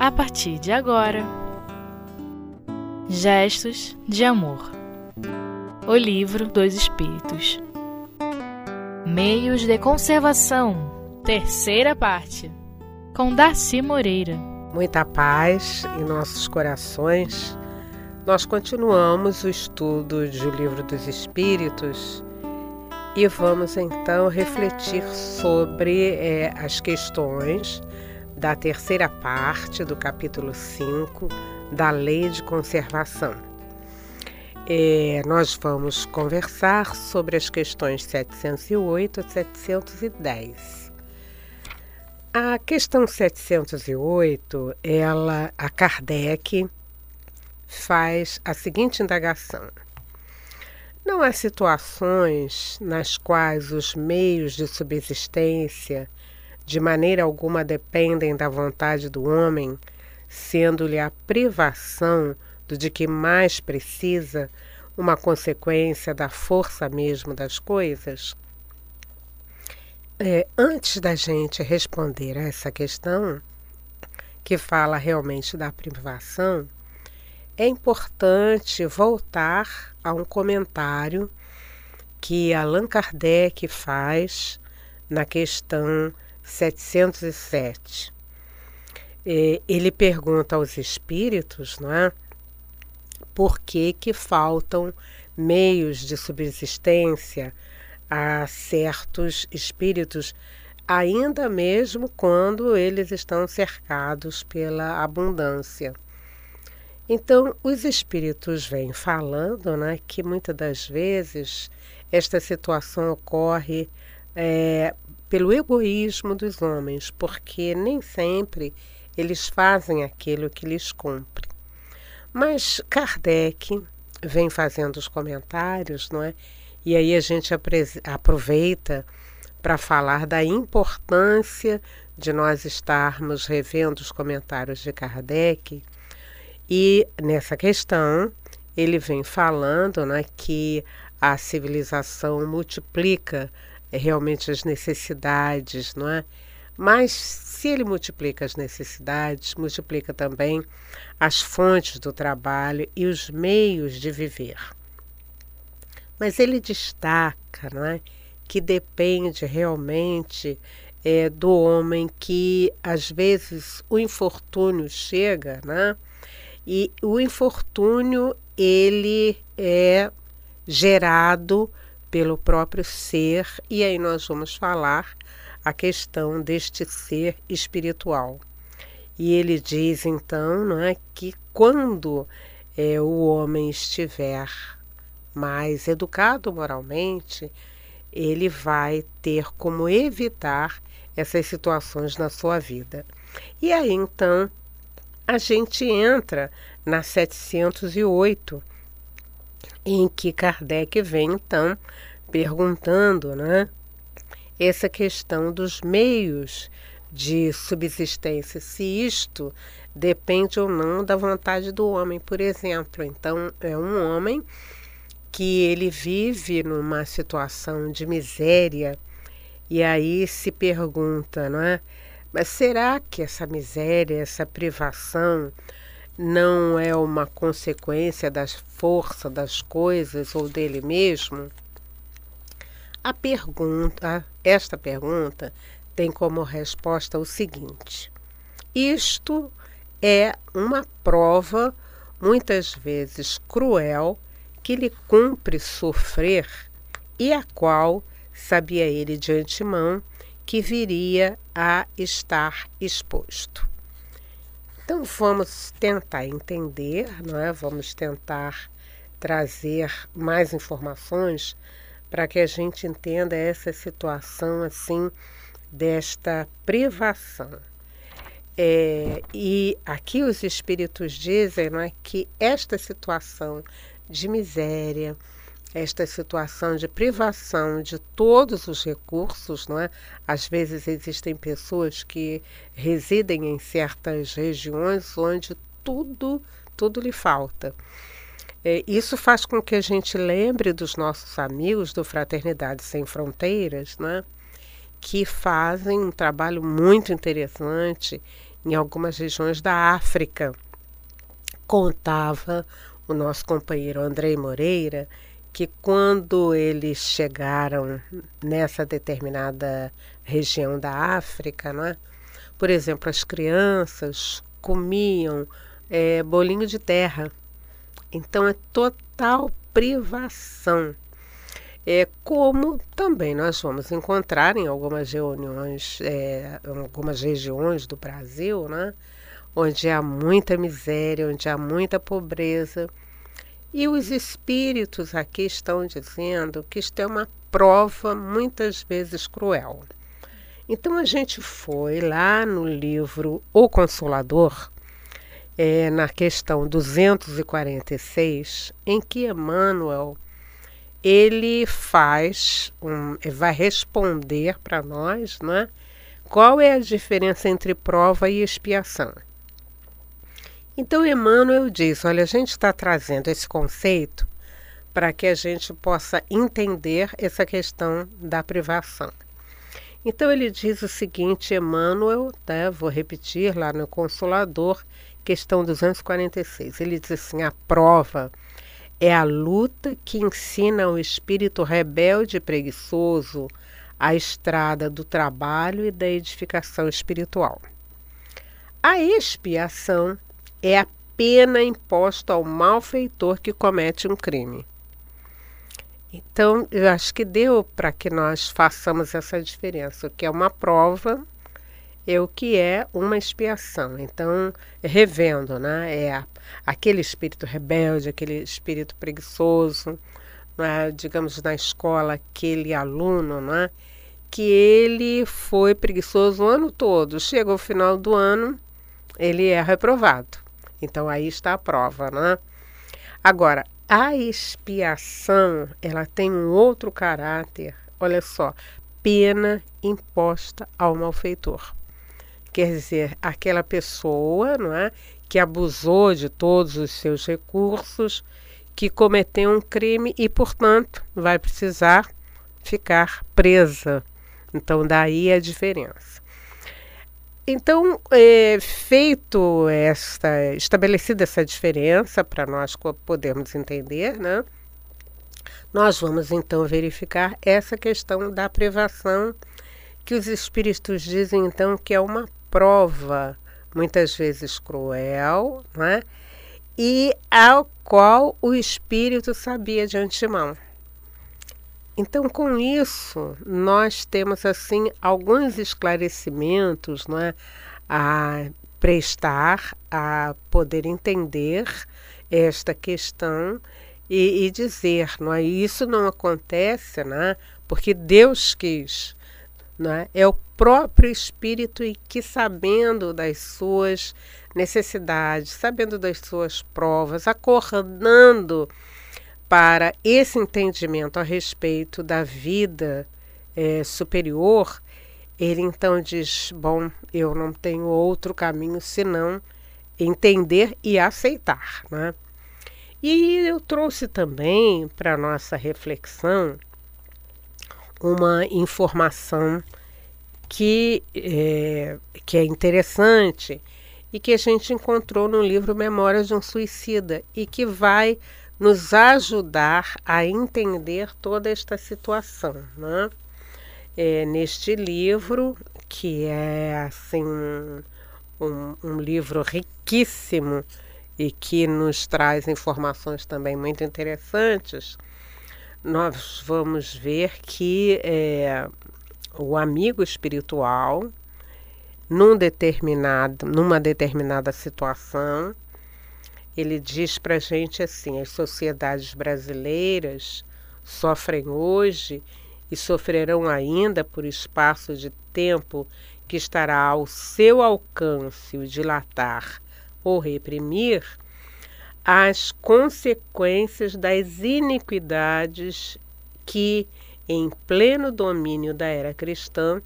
a partir de agora. Gestos de Amor. O Livro dos Espíritos. Meios de Conservação. Terceira parte. Com Darcy Moreira. Muita paz em nossos corações. Nós continuamos o estudo do Livro dos Espíritos e vamos então refletir sobre é, as questões da terceira parte do capítulo 5 da Lei de Conservação. É, nós vamos conversar sobre as questões 708 a 710. A questão 708, ela, a Kardec faz a seguinte indagação. Não há situações nas quais os meios de subsistência de maneira alguma dependem da vontade do homem, sendo-lhe a privação do de que mais precisa uma consequência da força mesmo das coisas? É, antes da gente responder a essa questão, que fala realmente da privação, é importante voltar a um comentário que Allan Kardec faz na questão 707. Ele pergunta aos espíritos, não é? Por que, que faltam meios de subsistência a certos espíritos, ainda mesmo quando eles estão cercados pela abundância. Então, os espíritos vêm falando né, que muitas das vezes esta situação ocorre é, pelo egoísmo dos homens, porque nem sempre eles fazem aquilo que lhes cumpre. Mas Kardec vem fazendo os comentários, não é? E aí a gente aproveita para falar da importância de nós estarmos revendo os comentários de Kardec. E nessa questão, ele vem falando né, que a civilização multiplica realmente as necessidades, não é? Mas se ele multiplica as necessidades, multiplica também as fontes do trabalho e os meios de viver. Mas ele destaca não é, que depende realmente é, do homem que às vezes o infortúnio chega, né? E o infortúnio ele é gerado pelo próprio ser, e aí nós vamos falar a questão deste ser espiritual. E ele diz então não é, que quando é, o homem estiver mais educado moralmente, ele vai ter como evitar essas situações na sua vida. E aí então a gente entra na 708, em que Kardec vem então perguntando, né, essa questão dos meios de subsistência, se isto depende ou não da vontade do homem, por exemplo. Então, é um homem que ele vive numa situação de miséria e aí se pergunta, não é? Mas será que essa miséria, essa privação não é uma consequência das forças das coisas ou dele mesmo? A pergunta, esta pergunta tem como resposta o seguinte: isto é uma prova muitas vezes cruel que lhe cumpre sofrer e a qual sabia ele de antemão que viria a estar exposto. Então vamos tentar entender, não é? Vamos tentar trazer mais informações para que a gente entenda essa situação assim desta privação. É, e aqui os espíritos dizem não é, que esta situação de miséria, esta situação de privação de todos os recursos, não é? Às vezes existem pessoas que residem em certas regiões onde tudo, tudo lhe falta. É, isso faz com que a gente lembre dos nossos amigos do Fraternidade Sem Fronteiras, né? que fazem um trabalho muito interessante em algumas regiões da África. Contava o nosso companheiro Andrei Moreira que quando eles chegaram nessa determinada região da África, é? por exemplo, as crianças comiam é, bolinho de terra. Então é total privação. É como também nós vamos encontrar em algumas reuniões, é, em algumas regiões do Brasil, né? onde há muita miséria, onde há muita pobreza. E os espíritos aqui estão dizendo que isto é uma prova muitas vezes cruel. Então a gente foi lá no livro O Consolador, é, na questão 246, em que Emmanuel ele faz, um, vai responder para nós, né? Qual é a diferença entre prova e expiação? Então Emmanuel diz: olha, a gente está trazendo esse conceito para que a gente possa entender essa questão da privação. Então ele diz o seguinte, Emmanuel, né, vou repetir lá no Consolador, questão 246. Ele diz assim: a prova é a luta que ensina ao espírito rebelde e preguiçoso a estrada do trabalho e da edificação espiritual. A expiação é a pena imposta ao malfeitor que comete um crime. Então, eu acho que deu para que nós façamos essa diferença. O que é uma prova é o que é uma expiação. Então, revendo, né? É aquele espírito rebelde, aquele espírito preguiçoso, né? digamos, na escola, aquele aluno, né? que ele foi preguiçoso o ano todo. Chega ao final do ano, ele é reprovado. Então aí está a prova, né? Agora, a expiação, ela tem um outro caráter. Olha só, pena imposta ao malfeitor. Quer dizer, aquela pessoa, não é, que abusou de todos os seus recursos, que cometeu um crime e, portanto, vai precisar ficar presa. Então, daí a diferença. Então, é, feito esta, estabelecida essa diferença para nós podermos entender, né? Nós vamos então verificar essa questão da privação que os espíritos dizem então que é uma prova muitas vezes cruel, né? E ao qual o espírito sabia de antemão. Então, com isso, nós temos assim alguns esclarecimentos é, a prestar, a poder entender esta questão e, e dizer, não é? Isso não acontece, né? Porque Deus quis, não é? É o próprio Espírito e que sabendo das suas necessidades, sabendo das suas provas, acordando para esse entendimento a respeito da vida é, superior, ele então diz: Bom, eu não tenho outro caminho senão entender e aceitar. Né? E eu trouxe também para nossa reflexão uma informação que é, que é interessante e que a gente encontrou no livro Memórias de um Suicida e que vai nos ajudar a entender toda esta situação. Né? É, neste livro, que é assim um, um livro riquíssimo e que nos traz informações também muito interessantes, nós vamos ver que é, o amigo espiritual, num determinado, numa determinada situação, ele diz para a gente assim: as sociedades brasileiras sofrem hoje e sofrerão ainda por espaço de tempo que estará ao seu alcance o dilatar ou reprimir as consequências das iniquidades que, em pleno domínio da era cristã,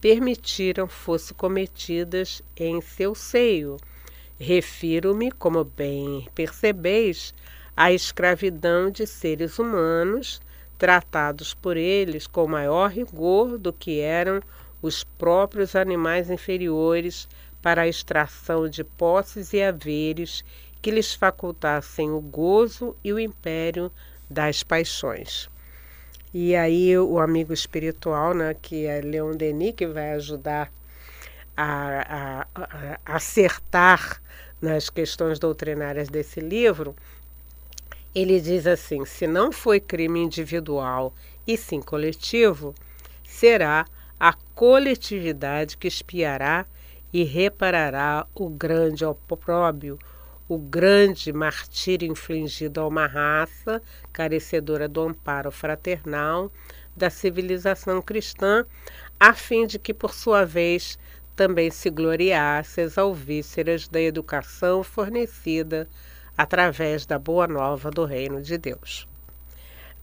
permitiram fossem cometidas em seu seio Refiro-me, como bem percebeis, à escravidão de seres humanos, tratados por eles com maior rigor do que eram os próprios animais inferiores para a extração de posses e haveres que lhes facultassem o gozo e o império das paixões. E aí o amigo espiritual, né, que é Leon Denis, que vai ajudar a, a, a acertar nas questões doutrinárias desse livro, ele diz assim: se não foi crime individual e sim coletivo, será a coletividade que espiará e reparará o grande opróbio, o grande martírio infligido a uma raça carecedora do amparo fraternal da civilização cristã, a fim de que, por sua vez, também se gloriasse as alvíceras da educação fornecida através da boa nova do reino de Deus.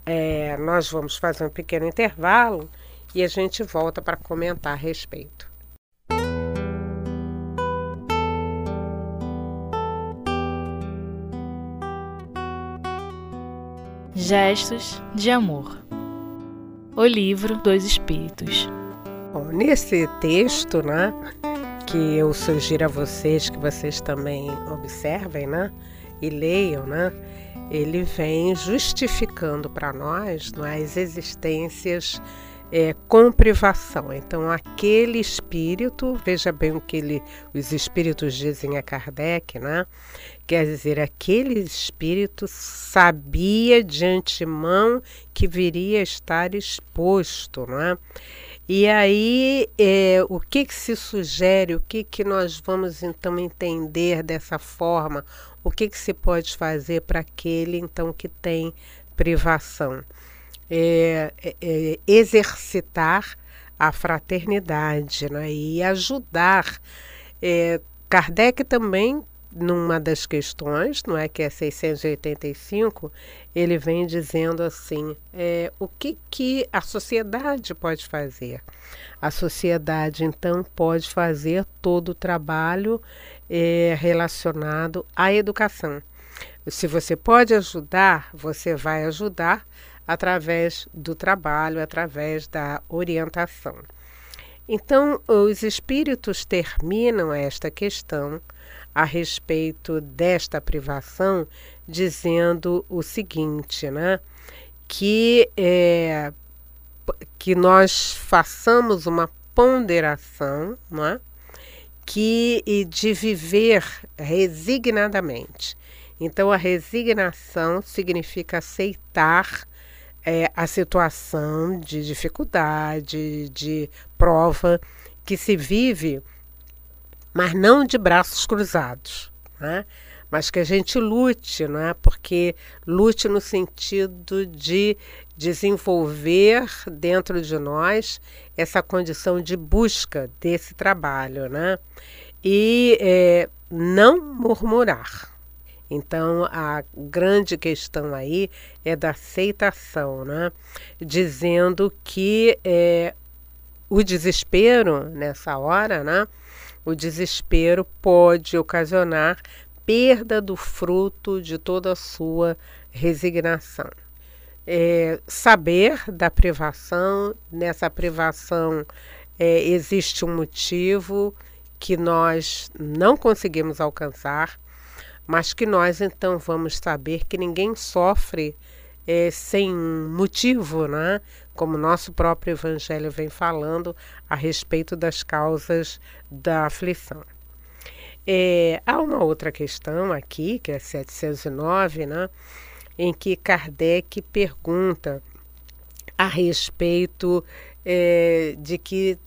É, nós vamos fazer um pequeno intervalo e a gente volta para comentar a respeito. Gestos de Amor O Livro dos Espíritos Bom, nesse texto, né, que eu sugiro a vocês que vocês também observem, né, e leiam, né, ele vem justificando para nós não é, as existências é, com privação. Então, aquele espírito, veja bem o que ele, os espíritos dizem a Kardec, né? Quer dizer, aquele espírito sabia de antemão que viria a estar exposto, não é? E aí, é, o que, que se sugere, o que, que nós vamos então entender dessa forma, o que, que se pode fazer para aquele então que tem privação? é, é, é, exercitar a fraternidade né? e ajudar. É, Kardec também, numa das questões, não é que é 685, ele vem dizendo assim: é, o que, que a sociedade pode fazer? A sociedade, então, pode fazer todo o trabalho é, relacionado à educação. Se você pode ajudar, você vai ajudar através do trabalho, através da orientação. Então, os espíritos terminam esta questão a respeito desta privação dizendo o seguinte, né? Que, é, que nós façamos uma ponderação, né? Que de viver resignadamente. Então, a resignação significa aceitar é, a situação de dificuldade, de prova que se vive, mas não de braços cruzados, né? mas que a gente lute, não é? Porque lute no sentido de desenvolver dentro de nós essa condição de busca desse trabalho, né? E é, não murmurar, então, a grande questão aí é da aceitação, né? dizendo que é, o desespero nessa hora, né? O desespero pode ocasionar perda do fruto de toda a sua resignação. É, saber da privação, nessa privação é, existe um motivo que nós não conseguimos alcançar, mas que nós então vamos saber que ninguém sofre é, sem motivo, né? Como nosso próprio Evangelho vem falando a respeito das causas da aflição. É, há uma outra questão aqui, que é 709, né? em que Kardec pergunta a respeito é, de que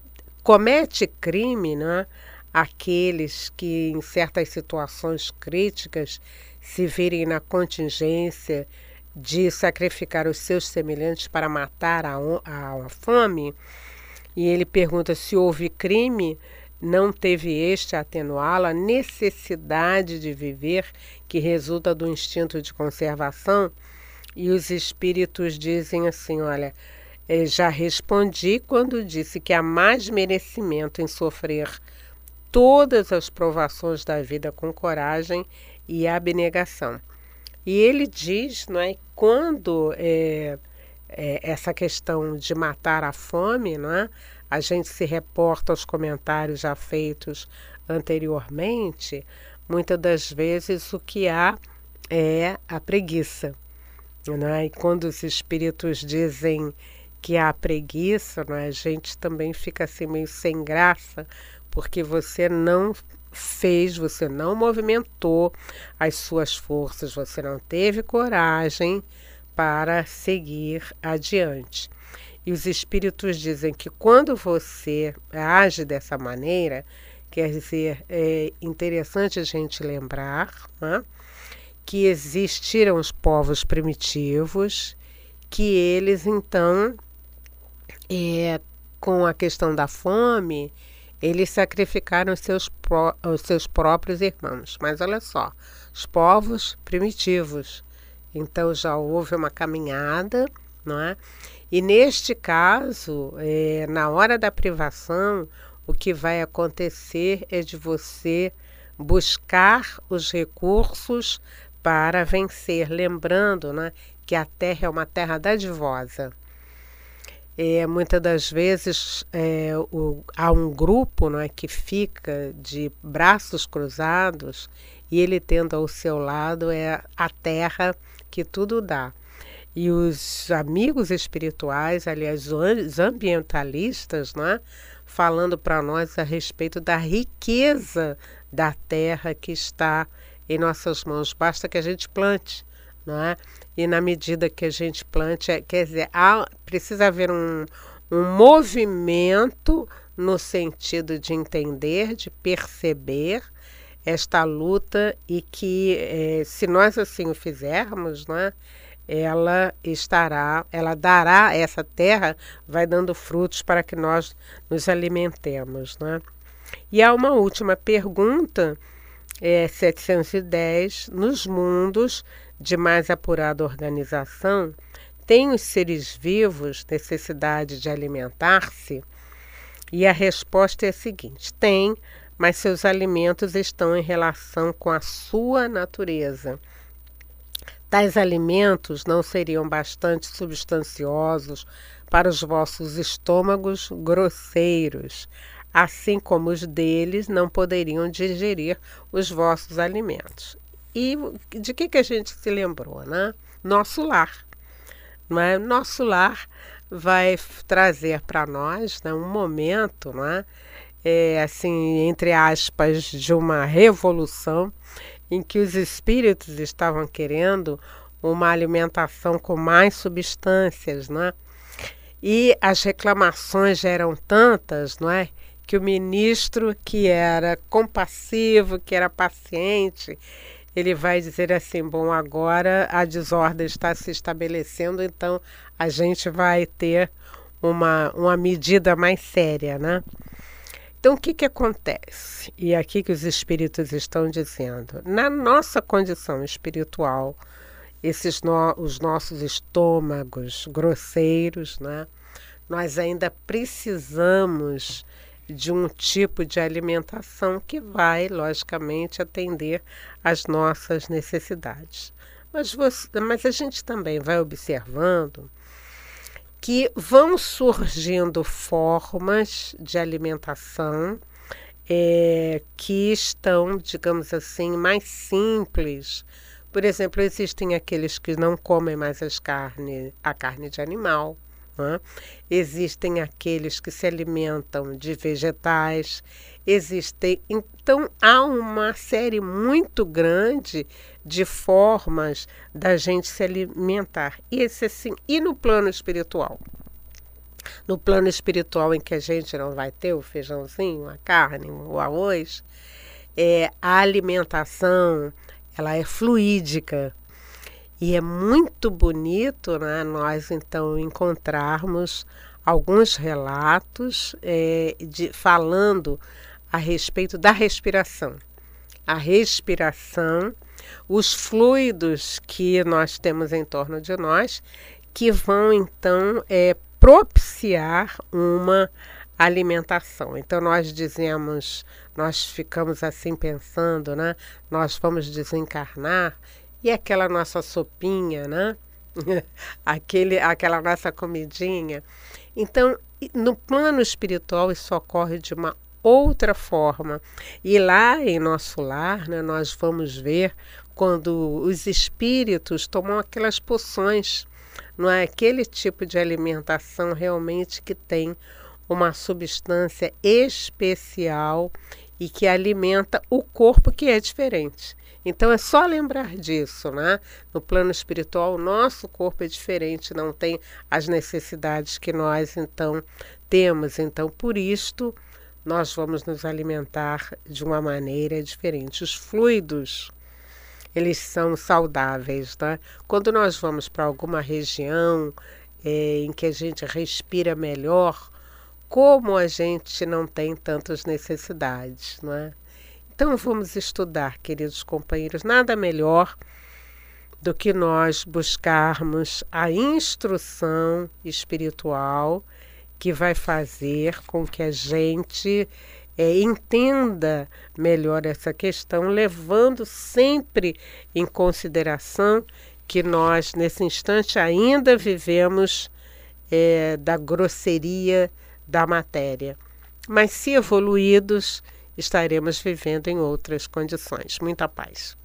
comete crime né, aqueles que, em certas situações críticas, se virem na contingência de sacrificar os seus semelhantes para matar a, a, a fome, e ele pergunta se houve crime, não teve este a atenuá-lo a necessidade de viver que resulta do instinto de conservação? E os espíritos dizem assim: olha, eh, já respondi quando disse que há mais merecimento em sofrer todas as provações da vida com coragem e abnegação. E ele diz, não é, quando é, é, essa questão de matar a fome, não é, a gente se reporta aos comentários já feitos anteriormente, muitas das vezes o que há é a preguiça. Né? E quando os espíritos dizem que há preguiça, né, a gente também fica assim meio sem graça, porque você não fez, você não movimentou as suas forças, você não teve coragem para seguir adiante. E os espíritos dizem que quando você age dessa maneira, quer dizer, é interessante a gente lembrar né, que existiram os povos primitivos, que eles então, é, com a questão da fome, eles sacrificaram os seus, pró os seus próprios irmãos. Mas olha só, os povos primitivos. Então já houve uma caminhada, não é? E neste caso, é, na hora da privação, o que vai acontecer é de você buscar os recursos para vencer, lembrando né, que a terra é uma terra dadivosa. É, muitas das vezes é, o, há um grupo né, que fica de braços cruzados e ele tendo ao seu lado é a terra que tudo dá. E os amigos espirituais, aliás, os ambientalistas, né, falando para nós a respeito da riqueza da terra que está em nossas mãos. Basta que a gente plante, não é? E na medida que a gente plante, é, quer dizer, há, precisa haver um, um movimento no sentido de entender, de perceber esta luta e que, eh, se nós assim o fizermos, né, ela estará, ela dará, essa terra vai dando frutos para que nós nos alimentemos. Né? E há uma última pergunta, é 710, nos mundos de mais apurada organização, têm os seres vivos necessidade de alimentar-se? E a resposta é a seguinte: tem, mas seus alimentos estão em relação com a sua natureza. Tais alimentos não seriam bastante substanciosos para os vossos estômagos grosseiros, assim como os deles não poderiam digerir os vossos alimentos. E de que, que a gente se lembrou, né? Nosso lar. Né? Nosso lar vai trazer para nós né, um momento, né, é, assim, entre aspas, de uma revolução em que os espíritos estavam querendo uma alimentação com mais substâncias, né? E as reclamações eram tantas, não é? Que o ministro, que era compassivo, que era paciente, ele vai dizer assim: bom, agora a desordem está se estabelecendo, então a gente vai ter uma, uma medida mais séria, né? Então, o que, que acontece? E aqui que os espíritos estão dizendo, na nossa condição espiritual, esses no, os nossos estômagos grosseiros, né? nós ainda precisamos de um tipo de alimentação que vai, logicamente, atender às nossas necessidades. Mas, você, mas a gente também vai observando que vão surgindo formas de alimentação é, que estão, digamos assim, mais simples. Por exemplo, existem aqueles que não comem mais as carne, a carne de animal. Né? Existem aqueles que se alimentam de vegetais. Existem. Então, há uma série muito grande de formas da gente se alimentar. E, esse, assim, e no plano espiritual? No plano espiritual em que a gente não vai ter o feijãozinho, a carne, o arroz, é, a alimentação ela é fluídica. E é muito bonito né, nós então encontrarmos alguns relatos é, de, falando a respeito da respiração. A respiração os fluidos que nós temos em torno de nós, que vão então é, propiciar uma alimentação. Então nós dizemos, nós ficamos assim pensando, né? Nós vamos desencarnar e aquela nossa sopinha, né? Aquele, aquela nossa comidinha. Então, no plano espiritual, isso ocorre de uma outra forma. E lá em nosso lar, né, nós vamos ver quando os espíritos tomam aquelas poções, não é aquele tipo de alimentação realmente que tem uma substância especial e que alimenta o corpo que é diferente. Então é só lembrar disso, né? No plano espiritual, o nosso corpo é diferente, não tem as necessidades que nós então temos. Então, por isto, nós vamos nos alimentar de uma maneira diferente. Os fluidos, eles são saudáveis, né? Quando nós vamos para alguma região é, em que a gente respira melhor, como a gente não tem tantas necessidades, não é? Então vamos estudar, queridos companheiros, nada melhor do que nós buscarmos a instrução espiritual que vai fazer com que a gente é, entenda melhor essa questão, levando sempre em consideração que nós, nesse instante, ainda vivemos é, da grosseria da matéria. Mas se evoluídos, estaremos vivendo em outras condições. Muita paz.